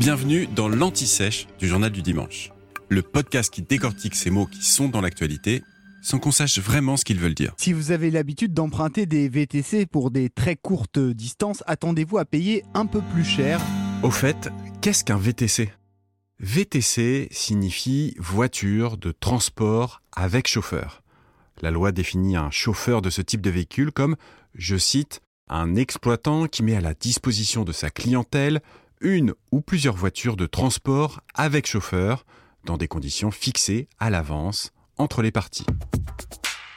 Bienvenue dans l'Anti-Sèche du Journal du Dimanche, le podcast qui décortique ces mots qui sont dans l'actualité sans qu'on sache vraiment ce qu'ils veulent dire. Si vous avez l'habitude d'emprunter des VTC pour des très courtes distances, attendez-vous à payer un peu plus cher. Au fait, qu'est-ce qu'un VTC VTC signifie voiture de transport avec chauffeur. La loi définit un chauffeur de ce type de véhicule comme, je cite, un exploitant qui met à la disposition de sa clientèle une ou plusieurs voitures de transport avec chauffeur dans des conditions fixées à l'avance entre les parties.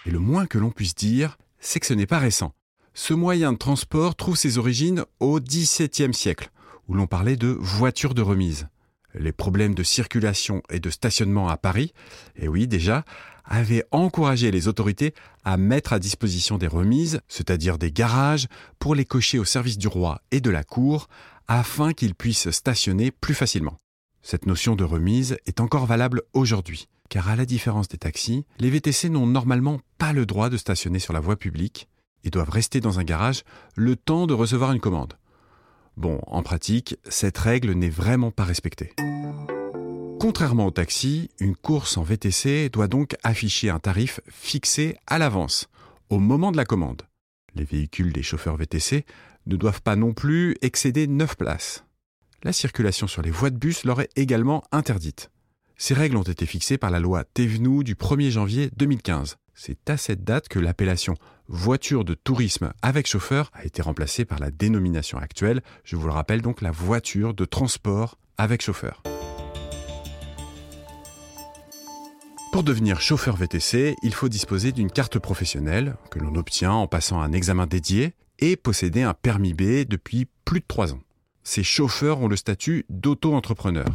Et le moins que l'on puisse dire, c'est que ce n'est pas récent. Ce moyen de transport trouve ses origines au XVIIe siècle, où l'on parlait de voitures de remise. Les problèmes de circulation et de stationnement à Paris, et oui déjà, avaient encouragé les autorités à mettre à disposition des remises, c'est-à-dire des garages, pour les cocher au service du roi et de la cour, afin qu'ils puissent stationner plus facilement. Cette notion de remise est encore valable aujourd'hui car à la différence des taxis, les VTC n'ont normalement pas le droit de stationner sur la voie publique et doivent rester dans un garage le temps de recevoir une commande. Bon, en pratique, cette règle n'est vraiment pas respectée. Contrairement au taxi, une course en VTC doit donc afficher un tarif fixé à l'avance, au moment de la commande. Les véhicules des chauffeurs VTC ne doivent pas non plus excéder 9 places. La circulation sur les voies de bus leur est également interdite. Ces règles ont été fixées par la loi Thévenoud du 1er janvier 2015. C'est à cette date que l'appellation voiture de tourisme avec chauffeur a été remplacée par la dénomination actuelle, je vous le rappelle donc la voiture de transport avec chauffeur. Pour devenir chauffeur VTC, il faut disposer d'une carte professionnelle que l'on obtient en passant un examen dédié et posséder un permis B depuis plus de 3 ans. Ces chauffeurs ont le statut d'auto-entrepreneur.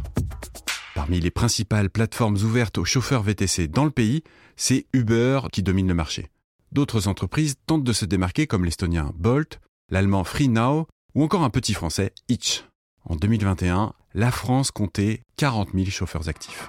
Parmi les principales plateformes ouvertes aux chauffeurs VTC dans le pays, c'est Uber qui domine le marché. D'autres entreprises tentent de se démarquer comme l'estonien Bolt, l'allemand FreeNow ou encore un petit français Itch. En 2021, la France comptait 40 000 chauffeurs actifs.